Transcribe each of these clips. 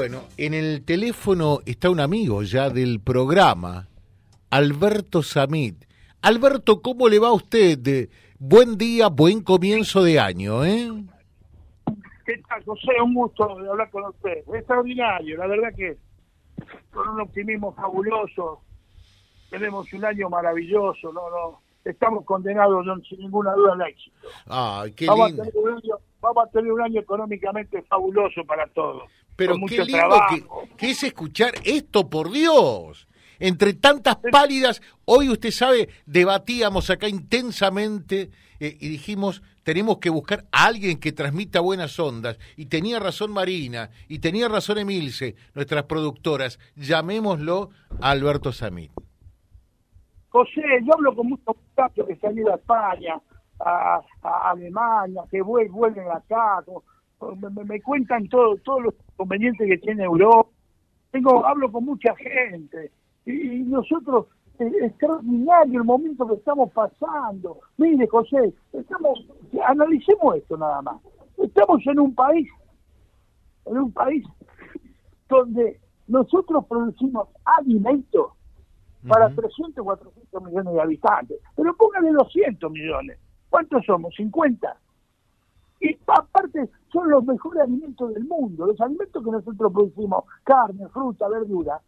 Bueno, en el teléfono está un amigo ya del programa, Alberto Samit. Alberto, ¿cómo le va a usted? Buen día, buen comienzo de año, ¿eh? ¿Qué tal, José? Un gusto de hablar con usted. Extraordinario, la verdad que con un optimismo fabuloso. Tenemos un año maravilloso, no, no. Estamos condenados no, sin ninguna duda al éxito. Ay, qué Vamos a, lindo. tener un año, vamos a tener un año económicamente fabuloso para todos. Pero con qué lindo trabajo. que, que es escuchar esto, por Dios. Entre tantas pálidas, hoy usted sabe, debatíamos acá intensamente eh, y dijimos, tenemos que buscar a alguien que transmita buenas ondas. Y tenía razón Marina, y tenía razón Emilce, nuestras productoras. Llamémoslo a Alberto Samit. José, yo hablo con muchos muchachos que se han ido a España, a, a Alemania, que vuel- vuelven acá, como- me, me- me cuentan todo, todos los inconvenientes que tiene Europa. Tengo, hablo con mucha gente y, y nosotros, eh, extraordinario el momento que estamos pasando. Mire, José, estamos, analicemos esto nada más. Estamos en un país, en un país donde nosotros producimos alimentos para Ujú. 300, 400 millones de habitantes. Pero póngale 200 millones. ¿Cuántos somos? 50. Y aparte son los mejores alimentos del mundo. Los alimentos que nosotros producimos, carne, fruta, verdura,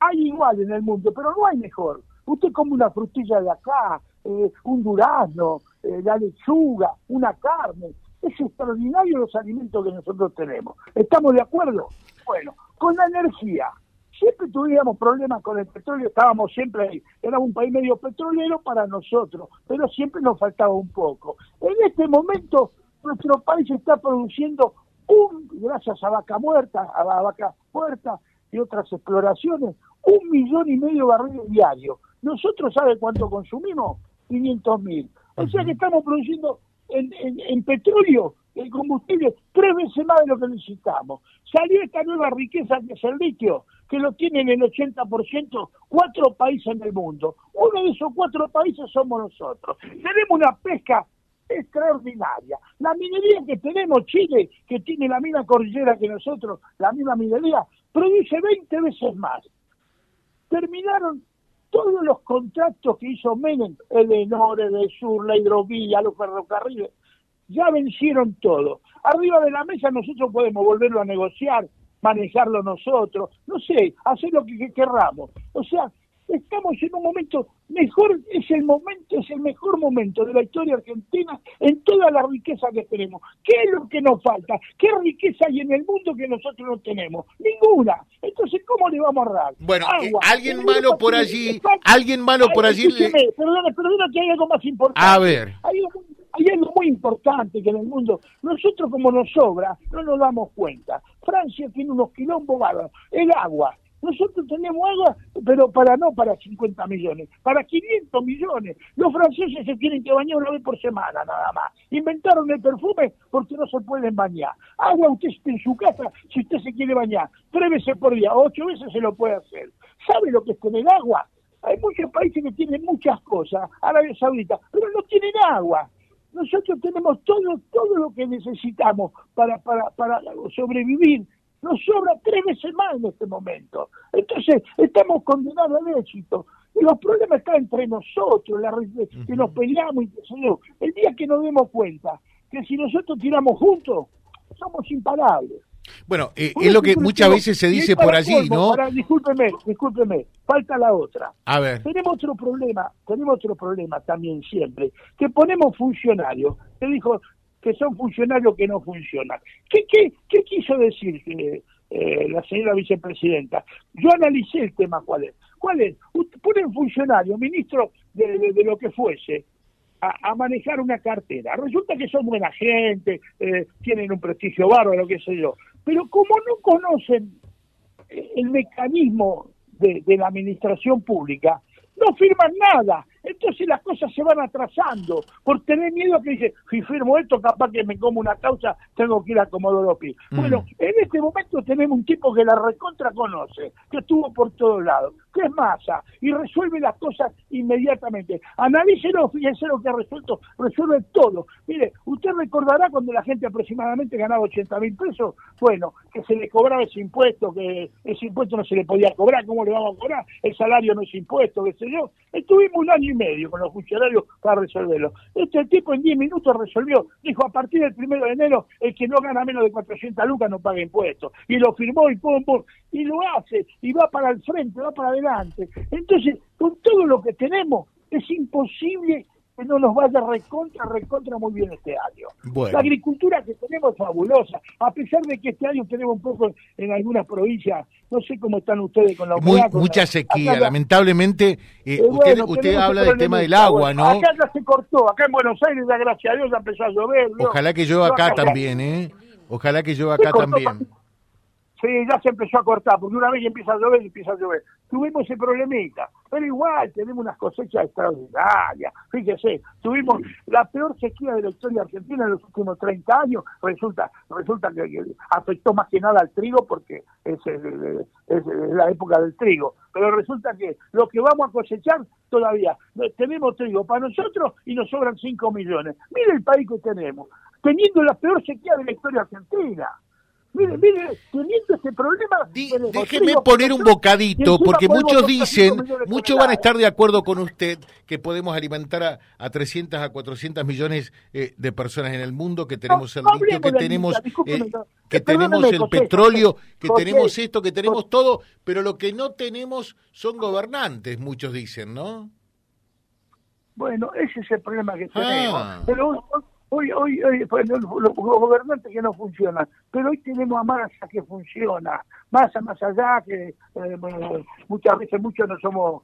hay igual en el mundo, pero no hay mejor. Usted come una frutilla de acá, eh, un durazno, eh, la lechuga, una carne. Es extraordinario los alimentos que nosotros tenemos. ¿Estamos de acuerdo? Bueno, con la energía. Siempre tuvimos problemas con el petróleo, estábamos siempre ahí. Era un país medio petrolero para nosotros, pero siempre nos faltaba un poco. En este momento, nuestro país está produciendo un, gracias a Vaca Muerta, a la Vaca Muerta y otras exploraciones, un millón y medio de barriles diarios. Nosotros, ¿sabe cuánto consumimos? 500 mil. O sea que estamos produciendo en, en- en petróleo, el combustible, tres veces más de lo que necesitamos. Salió esta nueva riqueza que es el litio, que lo tienen el 80% cuatro países en el mundo. Uno de esos cuatro países somos nosotros. Tenemos una pesca extraordinaria. La minería que tenemos, Chile, que tiene la misma cordillera que nosotros, la misma minería, produce 20 veces más. Terminaron todos los contratos que hizo Menem, el de el Sur, la hidrovía, los ferrocarriles, ya vencieron todo. Arriba de la mesa nosotros podemos volverlo a negociar, manejarlo nosotros, no sé, hacer lo que, que querramos. O sea, estamos en un momento mejor, es el momento, es el mejor momento de la historia argentina en toda la riqueza que tenemos. ¿Qué es lo que nos falta? ¿Qué riqueza hay en el mundo que nosotros no tenemos? Ninguna. Entonces, ¿cómo le vamos a ahorrar? Bueno, eh, Agua. alguien En malo por allí, alguien malo por allí. le- Perdona, perdona que hay algo más importante. A ver. Hay algo, hay algo muy importante que en el mundo, nosotros como nos sobra, no nos damos cuenta. Francia tiene unos quilombos bárbaros. El agua. Nosotros tenemos agua, pero para no para 50 millones, para 500 millones. Los franceses se tienen que bañar una vez por semana, nada más. Inventaron el perfume porque no se pueden bañar. Agua usted en su casa, si usted se quiere bañar, tres veces por día, ocho veces se lo puede hacer. ¿Sabe lo que es tener agua? Hay muchos países que tienen muchas cosas, Arabia Saudita, pero no tienen agua. Nosotros tenemos todo, todo lo que necesitamos para, para, para sobrevivir. Nos sobra tres veces más en este momento. Entonces, estamos condenados al éxito. Y los problemas están entre nosotros, la, que nos peleamos. El día que nos demos cuenta que si nosotros tiramos juntos, somos imparables. Bueno, eh, es lo que muchas veces se dice por allí, ¿no? para- discúlpeme, discúlpeme, falta la otra. A ver. Tenemos otro problema, tenemos otro problema también siempre, que ponemos funcionarios, que dijo que son funcionarios que no funcionan. ¿Qué, qué, qué quiso decir eh, eh, la señora vicepresidenta? Yo analicé el tema cuál es. ¿Cuál es? Usted pone un funcionario, ministro de, de- lo que fuese, a, manejar una cartera. Resulta que son buena gente, eh, tienen un prestigio bárbaro, qué sé yo. Pero como no conocen el mecanismo de la administración pública, no firman nada. Entonces las cosas se van atrasando por tener miedo a que dice, si firmo esto, capaz que me como una causa, tengo que ir a Comodoro Pi. Mm. Bueno, en este momento tenemos un tipo que la recontra conoce, que estuvo por todos lados. Que es masa, y resuelve las cosas inmediatamente. Analícelo, fíjense lo que ha resuelto, resuelve todo. Mire, usted recordará cuando la gente aproximadamente ganaba 80 mil pesos, bueno, que se le cobraba ese impuesto, que ese impuesto no se le podía cobrar, ¿cómo le vamos a cobrar? El salario no es impuesto, qué sé yo. Estuvimos un año y medio con los funcionarios para resolverlo. Este tipo en 10 minutos resolvió, dijo, a partir del primero de enero, el que no gana menos de 400 lucas no paga impuestos. Y lo firmó y pum, y lo hace, y va para el frente, va para adelante. Entonces, con todo lo que tenemos, es imposible que no nos vaya recontra, recontra muy bien este año. La agricultura que tenemos es fabulosa, a pesar de que este año tenemos un poco en algunas provincias, no sé cómo están ustedes con la humedad. mucha sequía, lamentablemente, eh, eh, usted, usted habla del tema del agua, ¿no? Acá ya se cortó, acá en Buenos Aires, ya gracias a Dios, ya empezó a llover. Ojalá que llueva acá, también, ¿eh? Ojalá que llueva acá también. Sí, ya se empezó a cortar, porque una vez empieza a llover, empieza a llover. Tuvimos ese problemita, pero igual tenemos unas cosechas extraordinarias. Fíjese, tuvimos la peor sequía de la historia argentina en los últimos 30 años. Resulta resulta que, afectó más que nada al trigo, porque es, es, la época del trigo. Pero resulta que lo que vamos a cosechar todavía, tenemos trigo para nosotros y nos sobran 5 millones. Mire el país que tenemos, teniendo la peor sequía de la historia argentina. Mire, mire, teniendo este problema... déjeme poner un bocadito, porque muchos dicen, muchos van a estar de acuerdo con usted que podemos alimentar a, a 300 a 400 millones eh, de personas en el mundo, que tenemos el litio, que tenemos, eh, que tenemos el petróleo, que tenemos esto, que tenemos todo, pero lo que no tenemos son gobernantes, muchos dicen, ¿no? Bueno, ese es el problema que tenemos. Ah. Pero Hoy, hoy, hoy pues, los, gobernantes que no funcionan, pero hoy tenemos a Massa que funciona, Massa más allá, que eh, muchas veces muchos no somos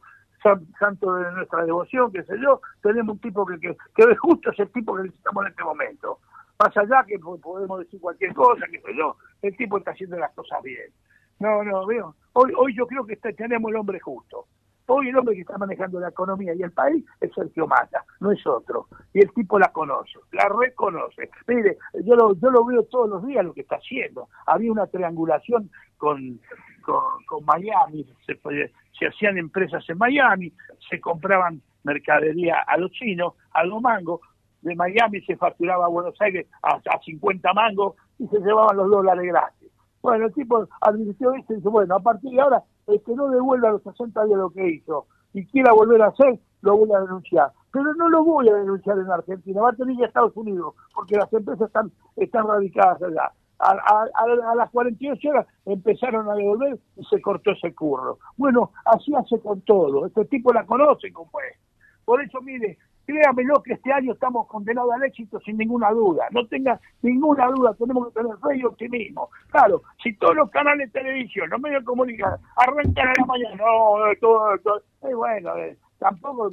santos de nuestra devoción, qué sé yo, tenemos un tipo que, que, que justo es el tipo que necesitamos en este momento. Más allá que podemos decir cualquier cosa, qué sé yo, el tipo está haciendo las cosas bien. No, no, veo. Hoy, hoy yo creo que tenemos el hombre justo. Hoy el hombre que está manejando la economía y el país es Sergio Massa, no es otro. Y el tipo la conoce, la reconoce. Mire, yo lo, yo lo veo todos los días lo que está haciendo. Había una triangulación con, con, Miami, se, hacían empresas en Miami, se compraban mercadería a los chinos, a los mangos, de Miami se facturaba a Buenos Aires a, a 50 mangos y se llevaban los dólares gratis. Bueno, el tipo advirtió esto y dice, bueno, a partir de ahora el que no devuelva a los 60 días lo que hizo y quiera volver a hacer, lo voy a denunciar. Pero no lo voy a denunciar en Argentina, va a tener que a Estados Unidos, porque las empresas están, están radicadas allá. A, a, las 48 horas empezaron a devolver y se cortó ese curro. Bueno, así hace con todo. Este tipo la conoce como es. Por eso, mire, créamelo que este año estamos condenados al éxito sin ninguna duda. No tenga ninguna duda, tenemos que tener fe y optimismo. Claro, si todos los canales de televisión, los medios de comunicación, arrancan a la mañana, no, eh, todo, todo eh, bueno, eh, tampoco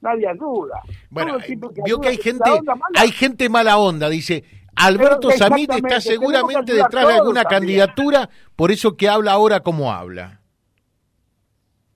nadie duda. Bueno, vio que hay gente, hay gente mala onda, dice. Alberto Samit está seguramente detrás de alguna candidatura, por eso que habla ahora como habla.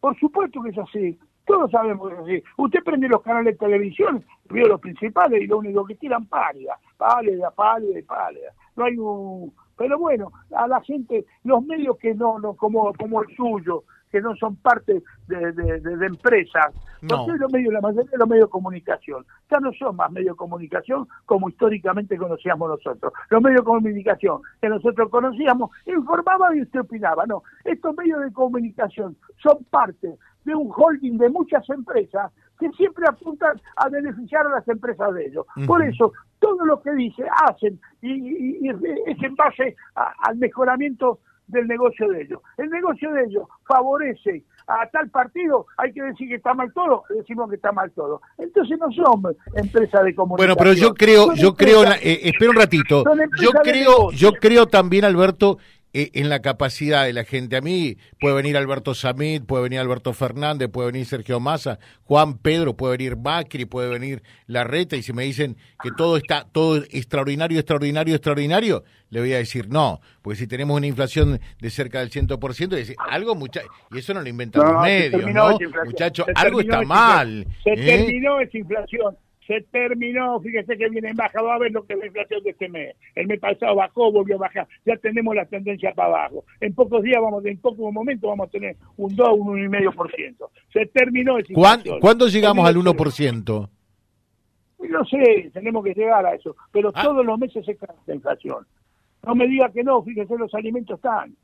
Por supuesto que es así. Todos sabemos que así. Usted prende los canales de televisión, vio los principales y lo único que tiran pálida, pálida, pálida pálida. No hay un... Pero bueno, a la gente, los medios que no, no como, como el suyo, que no son parte de, de, empresas, no. los medios, la mayoría de los medios de comunicación, ya no son más medios de comunicación como históricamente conocíamos nosotros. Los medios de comunicación que nosotros conocíamos informaban y usted opinaba. No, estos medios de comunicación son parte de un holding de muchas empresas que siempre apuntan a beneficiar a las empresas de ellos. Por eso, todo lo que dice, hacen, y, es en base al mejoramiento del negocio de ellos. El negocio de ellos favorece a tal partido, hay que decir que está mal todo, decimos que está mal todo. Entonces no son empresas de comunicación. Bueno, pero yo creo, yo creo, eh, espera un ratito, yo creo, yo creo también, Alberto, en la capacidad de la gente. A mí puede venir Alberto Samit, puede venir Alberto Fernández, puede venir Sergio Massa, Juan Pedro, puede venir Macri, puede venir Larreta, y si me dicen que todo está todo extraordinario, extraordinario, extraordinario, le voy a decir no, porque si tenemos una inflación de cerca del 100%, decir, algo mucha y eso no lo inventan los medios, ¿no? Muchachos, algo está mal. Se ¿eh? terminó esa inflación se terminó, fíjese que viene en baja, va a ver lo que es la inflación de este mes. El mes pasado bajó, volvió a bajar, ya tenemos la tendencia para abajo. En pocos días, vamos, en pocos momentos vamos a tener un 2, un 1,5%. Se terminó esa. ¿Cuándo llegamos al 1%? No sé, tenemos que llegar a eso, pero ah. todos los meses se cae la inflación. No me diga que no, fíjese, los alimentos están.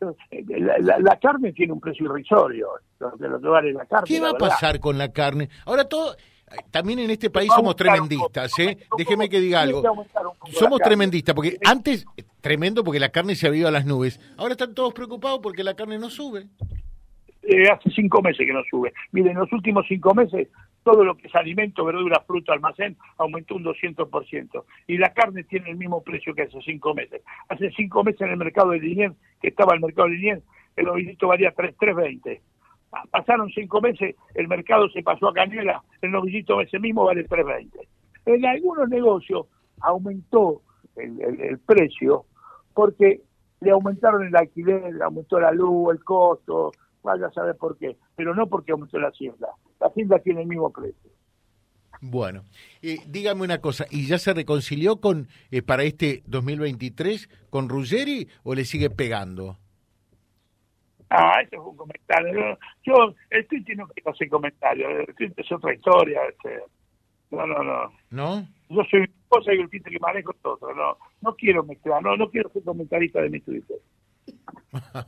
La, carne tiene un precio irrisorio, lo, que vale la carne. ¿Qué va a pasar con la carne? Ahora todo, también en este país somos tremendistas, ¿eh? Déjeme que diga algo. Somos tremendistas, porque antes, tremendo porque la carne se había ido a las nubes. Ahora están todos preocupados porque la carne no sube. Eh, hace cinco meses que no sube. Miren, en los últimos cinco meses todo lo que es alimento, verdura, fruta, almacén, aumentó un 200%. Y la carne tiene el mismo precio que hace cinco meses. Hace cinco meses en el mercado de Liniers, que estaba el mercado de Liniers, el ovillito valía 3.20. Pasaron cinco meses, el mercado se pasó a Cañuela, el novillito ese mismo vale 3.20. En algunos negocios aumentó el, precio porque le aumentaron el alquiler, le aumentó la luz, el costo, vaya a saber por qué, pero no porque aumentó la hacienda. La hacienda tiene el mismo precio. Bueno, eh, dígame una cosa, ¿y ya se reconcilió con eh, para este 2023 con Ruggeri o le sigue pegando? Ah, eso fue un comentario. Yo, el tweet no quiero hacer comentarios, el tweet es otra historia. Este. No, no, no. ¿No? Yo soy una cosa y el Twitter que manejo es otro. No, no quiero mezclar, no, no quiero ser comentarista de mi Twitter.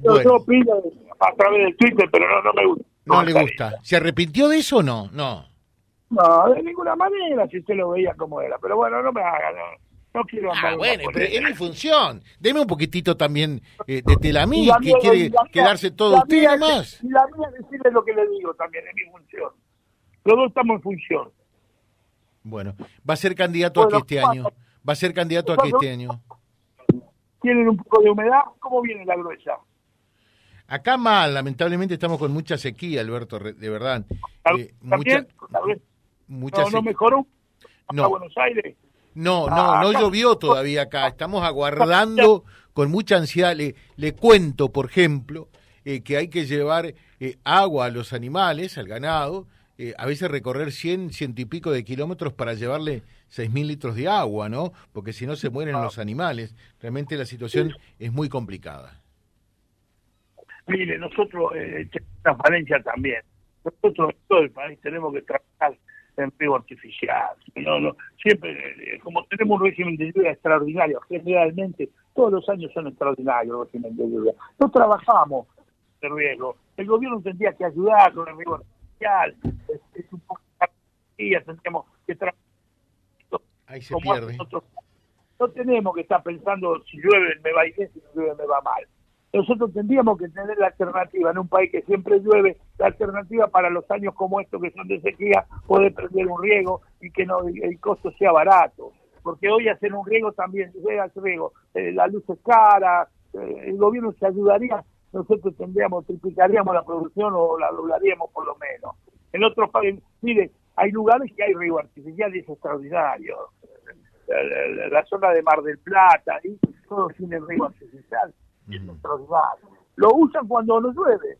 bueno. Yo opino a través del Twitter, pero no, no me gusta. No le gusta. ¿Se arrepintió de eso o no? No. No, de ninguna manera, si usted lo veía como era. Pero bueno, no me haga, no. No quiero Ah, bueno, pero es mi función. Deme un poquitito también eh, de tela mí, que quiere quedarse todo usted nada más. Y la mía decirle lo que le digo también, es mi función. Los dos estamos en función. Bueno, va a ser candidato aquí este año. Va a ser candidato aquí este año. ¿Tienen un poco de humedad? ¿Cómo viene la gruesa? Acá mal, lamentablemente estamos con mucha sequía, Alberto, de verdad. Eh, mucha, mucha no, no mejoró. No. Buenos Aires. No, no, no llovió todavía acá. Estamos aguardando con mucha ansiedad. Le, le cuento, por ejemplo, eh, que hay que llevar eh, agua a los animales, al ganado, eh, a veces recorrer 100, ciento y pico de kilómetros para llevarle seis mil litros de agua, ¿no? Porque si no se mueren los animales. Realmente la situación es muy complicada. Mire, nosotros, eh, transparencia también. Nosotros todo el país tenemos que trabajar en riego artificial. No, no, siempre, eh, como tenemos un régimen de lluvia extraordinario, generalmente todos los años son extraordinarios los régimen de lluvia. No trabajamos de riego. El gobierno tendría que ayudar con el riego artificial. Es, un poco tendríamos que trabajar. Ahí se pierde. no tenemos que estar pensando si llueve me va bien, si no llueve me va mal nosotros tendríamos que tener la alternativa en un país que siempre llueve, la alternativa para los años como estos que son de sequía, poder prender un riego y que no el costo sea barato. Porque hoy hacer un riego también, llega el riego, eh, la luz es cara, eh, el gobierno se ayudaría, nosotros tendríamos, triplicaríamos la producción o la doblaríamos por lo menos. En otros países, mire, hay lugares que hay riego artificial y es extraordinario. La, zona de Mar del Plata, y todos tienen riego artificial lo usan cuando no llueve.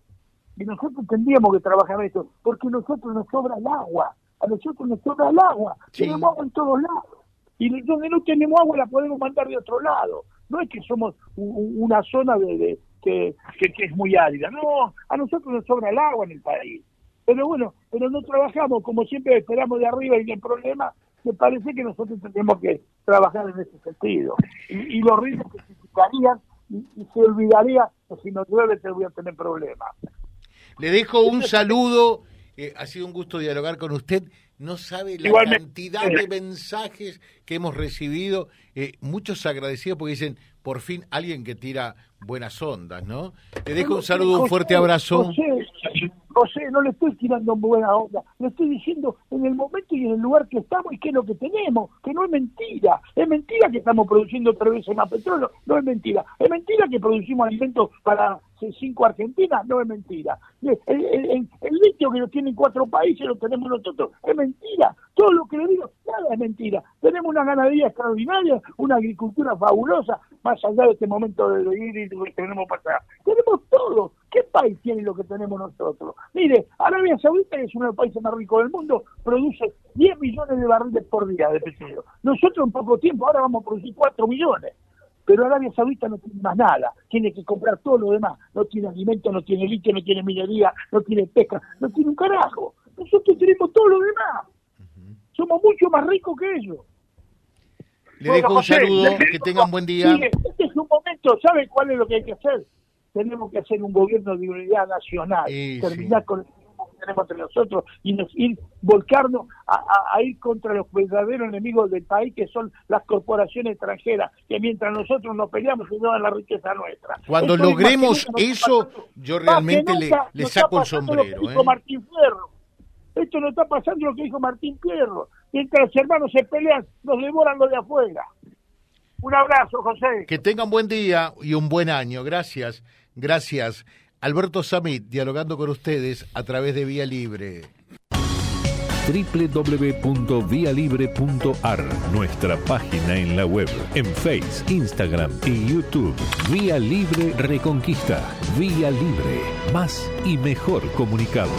Y nosotros tendríamos que trabajar esto, porque a nosotros nos sobra el agua. A nosotros nos sobra el agua. Tenemos agua en todos lados. Y donde no tenemos agua la podemos mandar de otro lado. No es que somos una zona de, que, que, es muy árida. No, a nosotros nos sobra el agua en el país. Pero bueno, pero no trabajamos, como siempre esperamos de arriba y el problema, me parece que nosotros tenemos que trabajar en ese sentido. Y, los ritmos que significarían y, se olvidaría que si no llueve te voy a tener problemas. Le dejo un saludo, eh, ha sido un gusto dialogar con usted. No sabe la cantidad de mensajes que hemos recibido, eh, muchos agradecidos porque dicen, por fin alguien que tira buenas ondas, ¿no? Le dejo un saludo, un fuerte abrazo. José, no le estoy tirando buena onda, le estoy diciendo en el momento y en el lugar que estamos y qué es lo que tenemos, que no es mentira. Es mentira que estamos produciendo tres veces más petróleo, no es mentira. Es mentira que producimos alimentos para cinco Argentinas, no es mentira. El, litio que lo tienen cuatro países lo tenemos nosotros, es mentira. Todo lo que le digo, nada es mentira. Tenemos una ganadería extraordinaria, una agricultura fabulosa, más allá de este momento de ir y que tenemos para Tenemos todo. ¿Qué país tiene lo que tenemos nosotros. Mire, Arabia Saudita, es uno de los países más ricos del mundo, produce 10 millones de barriles por día de petróleo. Nosotros en poco tiempo, ahora vamos a producir 4 millones. Pero Arabia Saudita no tiene más nada, tiene que comprar todo lo demás. No tiene alimentos, no tiene litio, no tiene minería, no tiene pesca, no tiene un carajo. Nosotros tenemos todo lo demás. Somos mucho más ricos que ellos. Le dejo un saludo, que tengan buen día. este es un momento, ¿sabe cuál es lo que hay que hacer? Tenemos que hacer un gobierno de unidad nacional, terminar con el que tenemos entre nosotros y nos, ir volcarnos a, ir contra los verdaderos enemigos del país que son las corporaciones extranjeras que mientras nosotros nos peleamos se llevan la riqueza nuestra. Cuando logremos eso yo realmente le, le saco el sombrero ¿eh? Martín Fierro. Esto no está pasando lo que dijo Martín Fierro. Mientras los hermanos se pelean nos devoran lo de afuera. Un abrazo José. Que tengan buen día y un buen año. Gracias gracias Alberto Samit, dialogando con ustedes a través de Vía Libre www.vialibre.ar, nuestra página en la web, en Face, Instagram y YouTube. Vía Libre Reconquista. Vía Libre. Más y mejor comunicados.